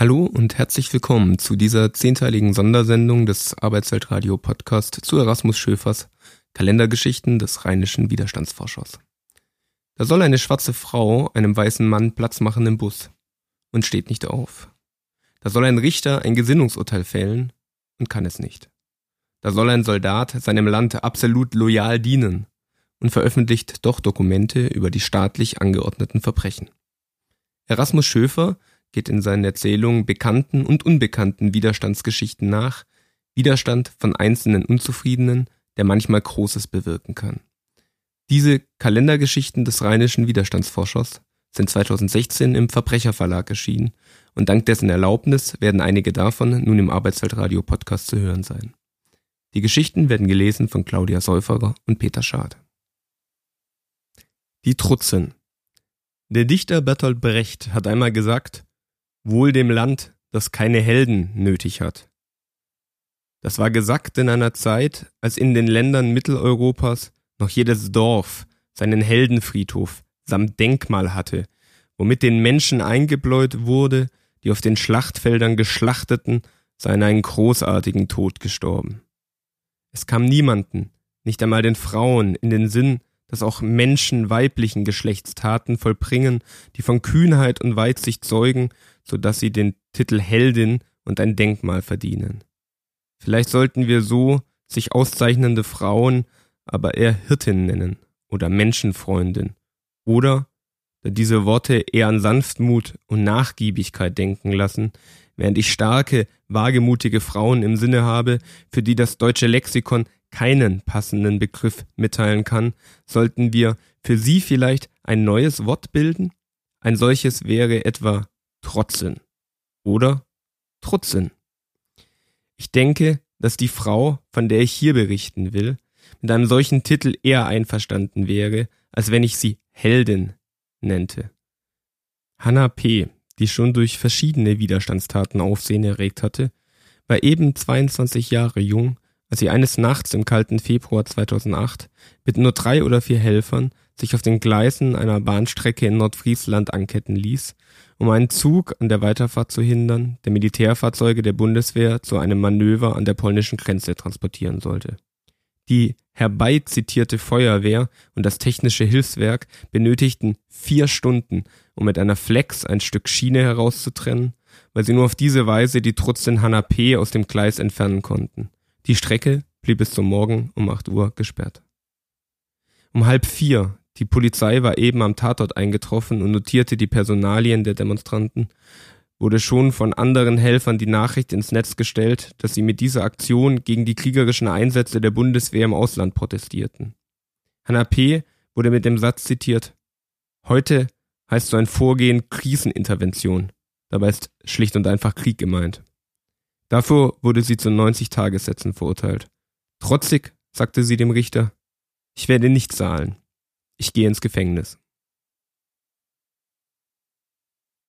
Hallo und herzlich willkommen zu dieser zehnteiligen Sondersendung des Arbeitsweltradio Podcast zu Erasmus Schöfers Kalendergeschichten des rheinischen Widerstandsforschers. Da soll eine schwarze Frau einem weißen Mann Platz machen im Bus und steht nicht auf. Da soll ein Richter ein Gesinnungsurteil fällen und kann es nicht. Da soll ein Soldat seinem Land absolut loyal dienen und veröffentlicht doch Dokumente über die staatlich angeordneten Verbrechen. Erasmus Schöfer geht in seinen Erzählungen bekannten und unbekannten Widerstandsgeschichten nach, Widerstand von einzelnen Unzufriedenen, der manchmal Großes bewirken kann. Diese Kalendergeschichten des rheinischen Widerstandsforschers sind 2016 im Verbrecherverlag erschienen und dank dessen Erlaubnis werden einige davon nun im Arbeitsweltradio Podcast zu hören sein. Die Geschichten werden gelesen von Claudia Säuferer und Peter Schad. Die Trutzen. Der Dichter Bertolt Brecht hat einmal gesagt, Wohl dem Land, das keine Helden nötig hat. Das war gesagt in einer Zeit, als in den Ländern Mitteleuropas noch jedes Dorf seinen Heldenfriedhof samt Denkmal hatte, womit den Menschen eingebläut wurde, die auf den Schlachtfeldern geschlachteten, seien einen großartigen Tod gestorben. Es kam niemanden, nicht einmal den Frauen, in den Sinn, dass auch Menschen weiblichen Geschlechts Taten vollbringen, die von Kühnheit und Weitsicht zeugen, so dass sie den Titel Heldin und ein Denkmal verdienen. Vielleicht sollten wir so sich auszeichnende Frauen aber eher Hirtin nennen oder Menschenfreundin oder, da diese Worte eher an Sanftmut und Nachgiebigkeit denken lassen, während ich starke, wagemutige Frauen im Sinne habe, für die das deutsche Lexikon keinen passenden Begriff mitteilen kann, sollten wir für sie vielleicht ein neues Wort bilden? Ein solches wäre etwa Trotzen oder Trutzen. Ich denke, dass die Frau, von der ich hier berichten will, mit einem solchen Titel eher einverstanden wäre, als wenn ich sie Heldin nennte. Hannah P., die schon durch verschiedene Widerstandstaten Aufsehen erregt hatte, war eben 22 Jahre jung, als sie eines Nachts im kalten Februar 2008 mit nur drei oder vier Helfern sich auf den Gleisen einer Bahnstrecke in Nordfriesland anketten ließ, um einen Zug an der Weiterfahrt zu hindern, der Militärfahrzeuge der Bundeswehr zu einem Manöver an der polnischen Grenze transportieren sollte. Die herbeizitierte Feuerwehr und das technische Hilfswerk benötigten vier Stunden, um mit einer Flex ein Stück Schiene herauszutrennen, weil sie nur auf diese Weise die Trutzin Hanna P. aus dem Gleis entfernen konnten. Die Strecke blieb bis zum Morgen um acht Uhr gesperrt. Um halb vier, die Polizei war eben am Tatort eingetroffen und notierte die Personalien der Demonstranten, wurde schon von anderen Helfern die Nachricht ins Netz gestellt, dass sie mit dieser Aktion gegen die kriegerischen Einsätze der Bundeswehr im Ausland protestierten. Hanna P. wurde mit dem Satz zitiert, Heute heißt so ein Vorgehen Krisenintervention. Dabei ist schlicht und einfach Krieg gemeint. Dafür wurde sie zu 90 Tagessätzen verurteilt. Trotzig sagte sie dem Richter, ich werde nicht zahlen. Ich gehe ins Gefängnis.